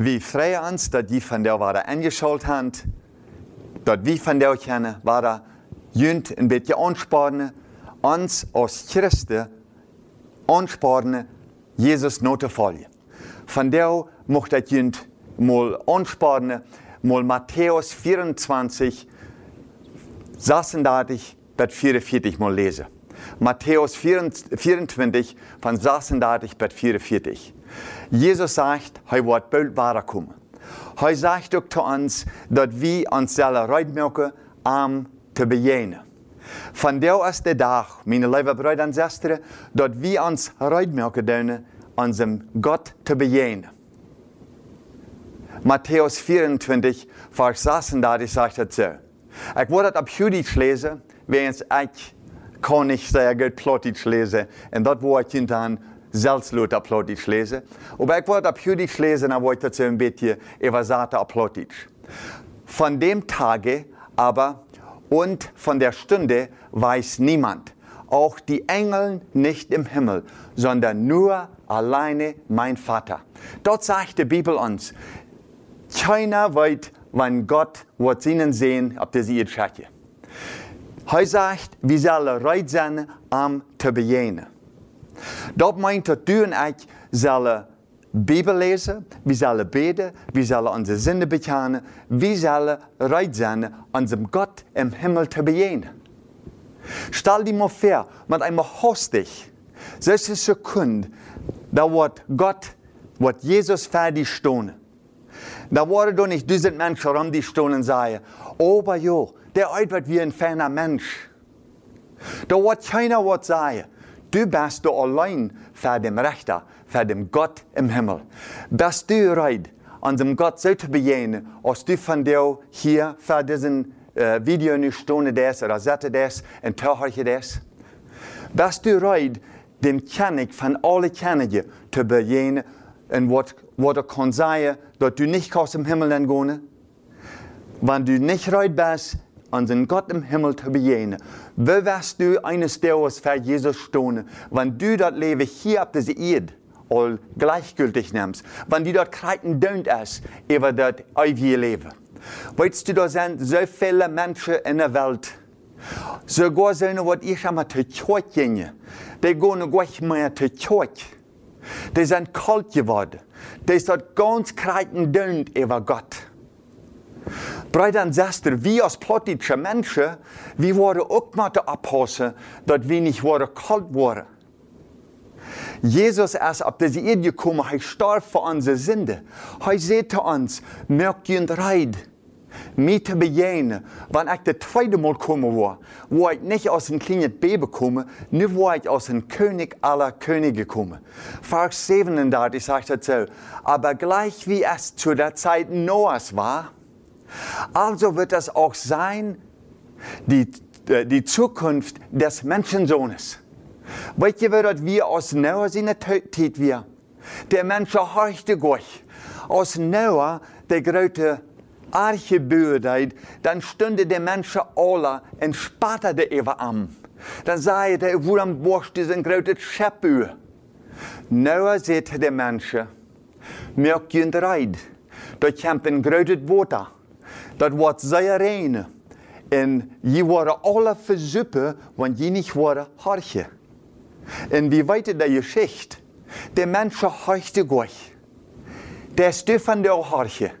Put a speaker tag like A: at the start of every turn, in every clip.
A: Vi freer ons dat die van jou waren angeschaut haben, dat wie van jou kennen waren junt een beetje aansporen, ons als Christen aansporen, Jezus na te volgen. Van jou mocht dat junt mal aansporen, mal Matthäus 24, 36 bis 44 mal lesen. Matthäus 24 von 36 bis 44. Jesus sagt, hij wordt bald weiterkommen. Hij sagt ook zu uns, dass wir uns zullen uitmelken om te bejenen. Van jou is de dag, mijn lieve broeder en zusteren, dat we ons uitmelken doen, unserem Gott te bejenen. Matthäus 24, vers 36 sagt het zo. Ik wil het op Judith lezen, weens ik kan niet zeer goed Plotitsch lezen. En dat woord je dan zelfsloot op Plotitsch lezen. Maar ik wil het op Judith lezen, dan wordt het zo een beetje übersaten op Plotitsch. Von dem Tage aber und von der Stunde weiß niemand, auch die Engel nicht im Himmel, sondern nur alleine mein Vater. Dort sagt die Bibel uns, keiner weiß, wann Gott wird ihnen sehen, ob der sie schatte. Hij sagt, we zullen rijdt zijn om te bejenen. Dat meint dat u en ik zullen Bibel lezen, we zullen beten, we zullen onze zinnen bekennen, we zullen rijdt zijn unserem Gott im Himmel te bejenen. Stell dir mal vor, mit einem hostig, solche Sekunde, da wird Gott, wird Jesus fertig stehen. Da worden doch nicht duizend Menschen rum die stehen sagen, aber jo, der Eid wird wie ein ferner Mensch. Da wird keiner sagen. Du bist da allein für den Rechter, für den Gott im Himmel. Bist du bereit, an dem Gott so zu begegnen, als du von dir hier für diesen äh, Video nicht stehen das oder sette das und höre das? Bist du bereit, dem König von allen Königen zu begegnen und was, was er kann sagen, dass du nicht aus dem Himmel gehen Wenn du nicht bereit bist, den Gott im Himmel zu begegnen, wo wirst du eines Tages für Jesus stehen, wenn du das Leben hier auf dieser Erde all gleichgültig nimmst, wenn du dort kreiten dönt ist über das ewige Leben. Weißt du, da sind so viele Menschen in der Welt, sogar so was ich einmal zur Kirche gehen, die gehen nicht mehr zur Kirche. Die sind kalt geworden. Die sind ganz kreiten dönt über Gott. Schwestern, wir als plottische Menschen, wir worden auch mal abpassen, dass wir nicht worden kalt waren. Jesus ist auf diese Erde gekommen, er starb für unsere Sünde. Er sagt zu uns, merkt ihr Reid, mir zu begegnen, wenn ich das zweite Mal kommen war, wo ich nicht aus einem kleinen Baby komme, nur wo ich aus dem König aller Könige komme. Vers 37 sagt er so, aber gleich wie es zu der Zeit Noahs war, also wird das auch sein, die, die Zukunft des Menschensohnes. Je dat wir aus Noah zijn tijd wir? Der Mensch horchte Gott. Aus Noah, der große Archebürdeit, dann stünde der Mensch alle und spaterte über am. Dann sei der, wo am Borst ist ein großes Schöpfü. Noah sagte der Mensch, mir gehen reid. Da kommt ein großes Wasser. Das wird sehr rein. Und je waren alle versuppen, wenn je nicht waren harche. Und wie weit der Geschichte, der Mensch horchte Gott. Der ist von der Harche.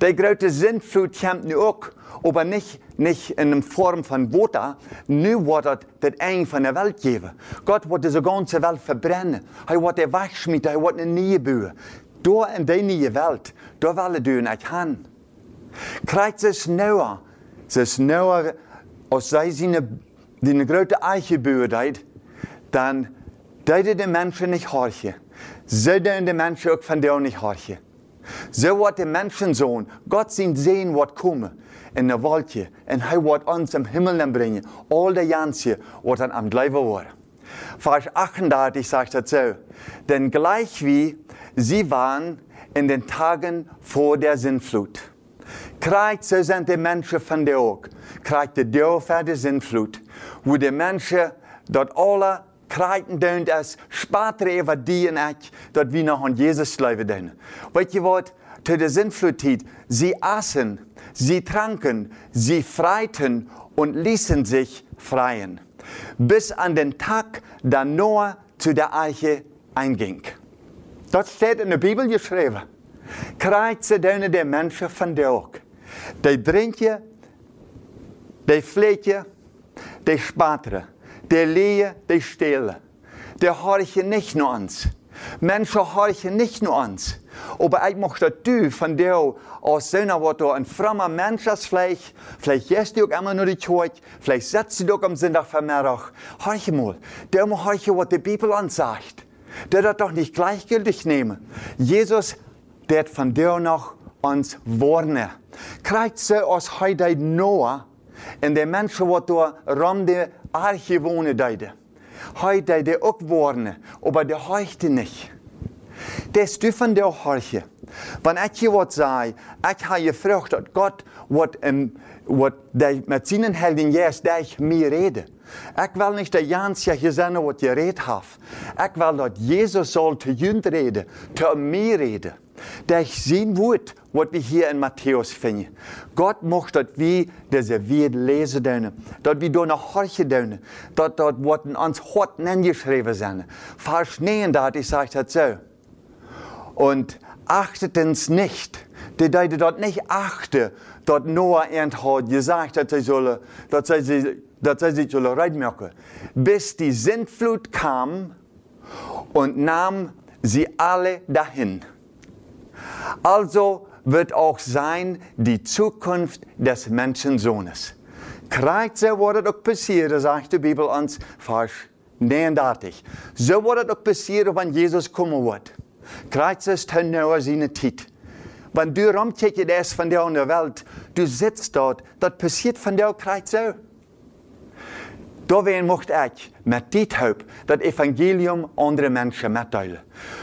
A: Der große Sintflut kommt nu auch, aber nicht, nicht in der Form von Wasser, nu wird das das Ende von der Welt geben. Gott wird diese ganze Welt verbrennen. Er wird er wegschmieden, er wird eine neue bauen. Da in der neue Welt, da wollen du nicht hin. Krijgt es Noah, es Noah, als zij zijn, die grote eigen dann deden de Menschen nicht horchen. So deden de Menschen auch von dir nicht horchen. So wird der Menschensohn, Gott sein sehen, wird kommen in der Wolke und er wird uns im Himmel bringen. All der Janse wird dann am Leben werden. Vers 38 sagt so, denn gleich wie sie waren in den Tagen vor der Sintflut. Krijgt so sind die Menschen von der ook. Krijgt de deel van de Sintflut. Wo die Menschen dort alle krijgen doen das spater over die en ik, dat we nog aan Jezus leven doen. Weet je wat? Zu der Sintflutit, sie aßen, sie tranken, sie freiten und ließen sich freien. Bis an den Tag, da Noah zu der Arche einging. Das steht in der Bibel geschrieben. Krijgt ze doen de mensen van de. Die drinken, die vleetje, die spateren, die leien, die stehlen. Die horchen nicht nur ans. Menschen horchen nicht nur ans. Aber ich möchte du von dir aus sehen, was du ein frommer Mensch ist, vielleicht, vielleicht gehst du auch immer nur die Kirche, vielleicht setzt du auch am Sonntagvermittag. Horche mal, der muss horchen, was die Bibel ansagt. Der das doch nicht gleichgültig nehmen. Jesus, der hat von dir noch uns warnen. Kriegt so aus heute Noah und die Menschen, die da rum die Arche wohnen, deide. Heute die auch warnen, aber der heuchte nicht. Das dürfen der horchen. Wenn ich hier was sage, ich habe gefragt, dass Gott, was mit seinen Helden jetzt, der ich mir rede. Ich will nicht der Jans ja hier sein, was je redet hat. Ich will, dass Jesus soll zu jünd reden, zu mir reden. Ich sehen wird, was wir hier in Matthäus finden. Gott möchte, dass wir diese Welt lesen dürfen, dass wir da nach horchen dürfen, dass dort was in uns Hort geschrieben sind. Vers 39 sagt das so. Und achtet uns nicht, die Leute dort nicht achten, dort Noah ernt hat gesagt, dass sollen, dass sie, dass sie sich sollen reinmachen. Bis die Sintflut kam und nahm sie alle dahin. Also wird auch sein die Zukunft des Menschensohnes. So wurde auch passieren, sagt die Bibel uns, Vers 39. So wurde auch passieren, wenn Jesus kommen wird. Kriegt es genau seine Zeit. Wenn du rumkijkt von der Welt, du sitzt dort, das passiert von der Kreuz so. Da wen mocht ich mit dit hoop das Evangelium andere Menschen mitteilen.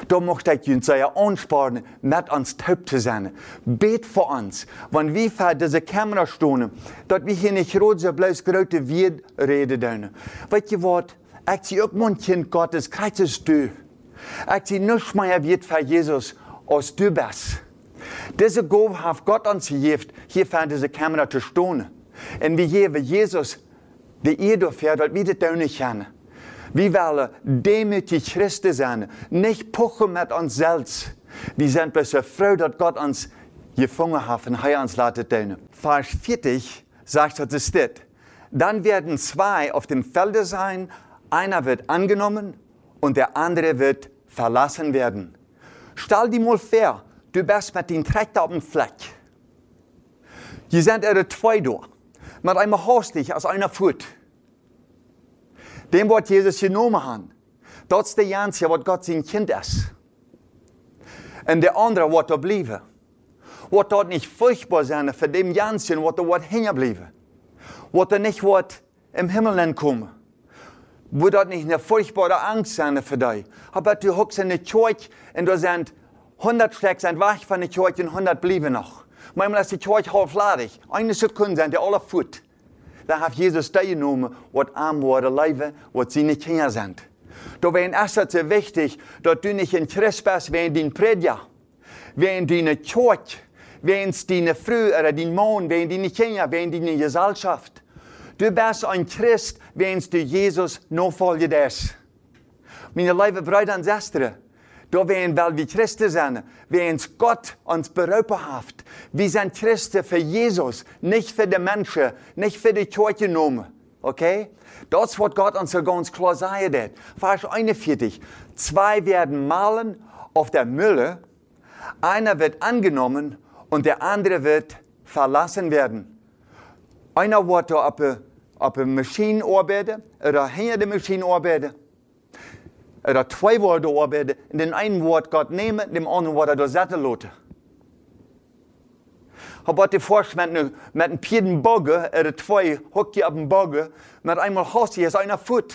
A: Da mocht ich uns sehr ansparen, mit uns taub zu sein. Bet für uns, wenn wir vor diese Kamera stehen, dass wir hier nicht rot so bloß große Wied reden dürfen. Weißt du was? Ich sehe auch mein Kind Gottes, kreuzest du. Ich sehe nichts mehr wird für Jesus, als du bist. Diese Gabe hat Gott uns gegeben, hier vor diese Kamera zu stehen. Und wir geben Jesus ihr dafür, dass wir das nicht kennen. Wir wollen demütig Christen sein, nicht puchen mit uns selbst. Wir sind bloß froh, dass Gott uns gefangen hat und er uns lassen tun. Vers 40 sagt das steht. Dann werden zwei auf dem Felde sein, einer wird angenommen und der andere wird verlassen werden. Stell dir mal vor, du bist mit dem Traktor auf dem Fleck. Hier sind ihre zwei da mit einem Hostig aus einer Furt. Dem wird Jesus genommen haben. Das ist der Ganze, was Gott sein Kind ist. Und der andere wird da bleiben. Wird dort nicht furchtbar sein für dem Ganzen, was da wird hängen bleiben. Wird er nicht wird im Himmel kommen. Wird dort nicht eine furchtbare Angst sein für dich. Aber du hockst in der Kirche und da sind 100 Stück sind weg von der Kirche und 100 bleiben noch. Manchmal ist die Kirche halbladig. Eine Sekunde sind die alle fort. Da hat Jesus teilgenommen, was arm worden leven, sie nicht Kinder sind. Da wäre es so wichtig, dass du nicht in Christ bist, während dein Prediger, während deine Kirche, während deine Frau oder dein Mann, während deine Kinder, während deine Gesellschaft. Du bist ein Christ, während du Jesus nachfolgst. Meine lieben Brüder und Schwestern, da werden weil wir Christen sind, uns Gott uns berufen hat. Wir sind Christen für Jesus, nicht für die Menschen, nicht für die Kirche genommen. Okay? Das wird Gott uns so ganz klar sagen. Vers 41. Zwei werden malen auf der Mülle, einer wird angenommen und der andere wird verlassen werden. Einer wird auf der Maschine arbeiten oder hinter der Maschine arbeiten oder zwei Worte arbeiten, in den einen Wort Gott nehmen, dem anderen Wort er durchsetzen lassen. Aber die vorstellt mit, einem vierten Bogen, oder zwei Hockey auf dem Bogen, mit einmal hast du einer Foot.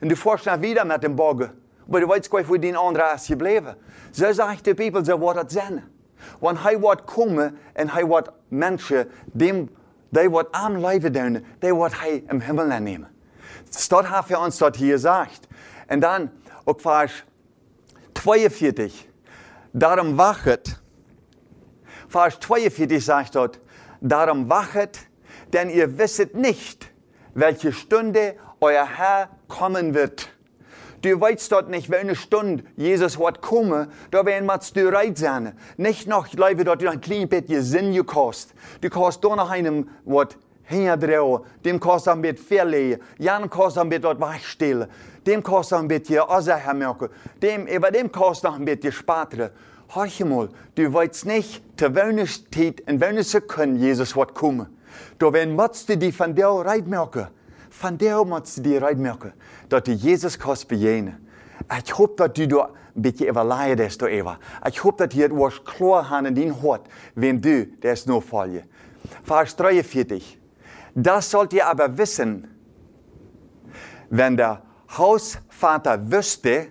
A: Und du dann wieder mit dem Bogen. Aber du wo die andere ist gebleven. So sagt die Bibel, so wird es sein. Wenn hij wordt komen en hij wordt mensen, die, die wordt am leven doen, die wordt hij im Himmel nemen. Dat heeft hij ons dat hier gesagt. En dan, ook vers 42, daarom wachet. Vers 42 sagt dort, darum wachet, denn ihr wisset nicht, welche Stunde euer Herr kommen wird. Du weißt dort nicht, welche Stunde Jesus wird kommen, da werden wir du reit sein. Nicht noch, Leute, dort ein kleines bisschen Sinn gekostet. Du kostet doch noch einem, was hingedreht, dem kostet ein bisschen verlegen, Jan kostet ein bisschen dort wegstellen, dem kostet ein bisschen Aussagemerken, dem, über dem kostet noch ein bisschen sparen. Hör mal, du weißt nicht, zu welcher Zeit, in welcher Sekunde Jesus wird kommen. Da werden wir die von der Reitmerken van der moet die eruit merken dat du Jesus kannst bejenen. Ich hoffe, dass du da ein bisschen überleid bist, Eva. Ich hoffe, dass du etwas klar hast in dein Hort, wenn du das nur folge. Vers 43. Das sollt ihr aber wissen, wenn der Hausvater wüsste,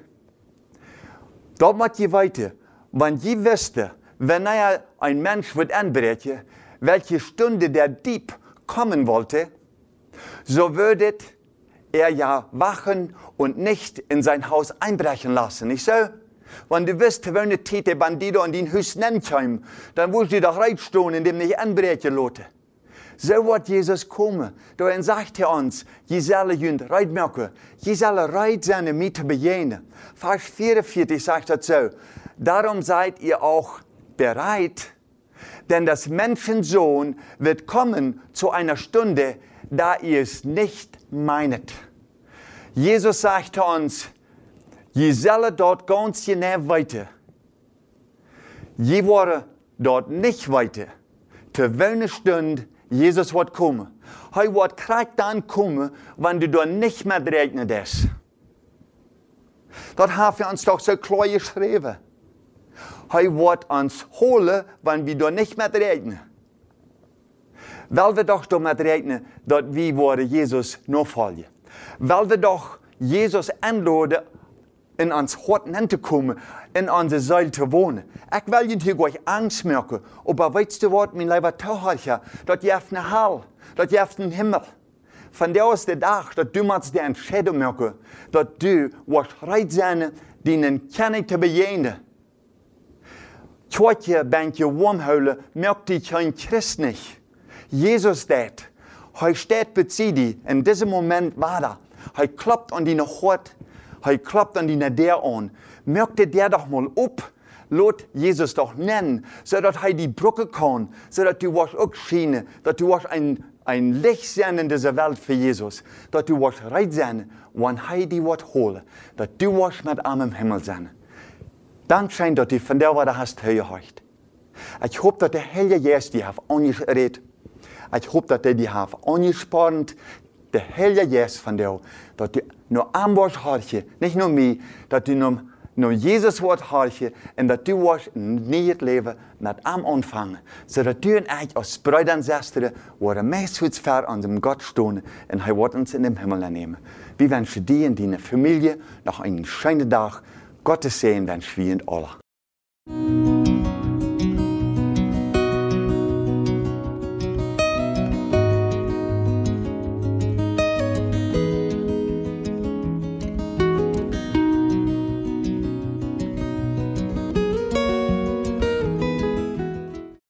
A: dort muss ihr weiter, ihr wüsste, wenn er ein Mensch wird anbrechen, welche Stunde der Dieb kommen wollte, so würdet er ja wachen und nicht in sein Haus einbrechen lassen, nicht so? Wenn du wisst, wenn eine Täte Bandito in dein Haus kommen, dann willst du doch reinstehen, indem nicht anbrechen lote. So wird Jesus kommen. Darin sagt er uns, Giselle jünd, reit merken, Giselle reit seine Miete bejene. Vers 44 sagt er so, darum seid ihr auch bereit, denn das Menschensohn wird kommen zu einer Stunde, da ihr es nicht meinet. Jesus sagte uns, je sollen dort ganz genau weiter. Je wurde dort nicht weiter. Zu welcher Stunde Jesus wird kommen. Er wird krank dann kommen, wenn du dort nicht mehr regnet ist. Dort haben wir uns doch so klar geschrieben. Er wird uns holen, wenn wir dort nicht mehr regnen. Weil wir doch damit rechnen, dass wir worden Jesus nachfolgen. Weil wir doch Jesus einladen, in ons hart te komen, in onze ziel te wonen. Ik wil je natuurlijk Angst merken, aber weißt du wat, mijn lieber Tochter, dat je hebt een hel, dat je hebt een. Van der is de dag dat du moet de Entscheidung merken, dat du wordt reit zijn, die een kenning te bejenen. Tjoetje ben je warmhuilen, merkt je geen Christ niet. Jesus. Hij staat bij die. In diesem Moment war er. Hij kloppt an die Hort. Hij kloppt an die der an. Merkte der doch mal op. Laat Jesus doch nennen, zodat hij die Brücke kann, zodat du was auch schienen, dat du was ein, ein Licht sein in dieser Welt für Jesus, dat du was reit sein, wann hij die wat holen, dat du was mit am im Himmel sein. Dank scheint, dat du von der was hast gehört. Ich hoffe, dass der Heilige Geist die hat angeredet ich hoffe, dass die die haben angespannt, der Heilige Geist von dir, dass die nur Ambosch harche, nicht nur mir, dass die nur, nur Jesus Wort harche und dass du was nicht leben mit am anfangen, so dass du und ich als Brüder und Schwestern waren meistens fair an dem Gott stehen und er in den Himmel nehmen. Wir wünschen dir und deine Familie noch einen schönen Tag. Gottes Segen wünschen wir und alle.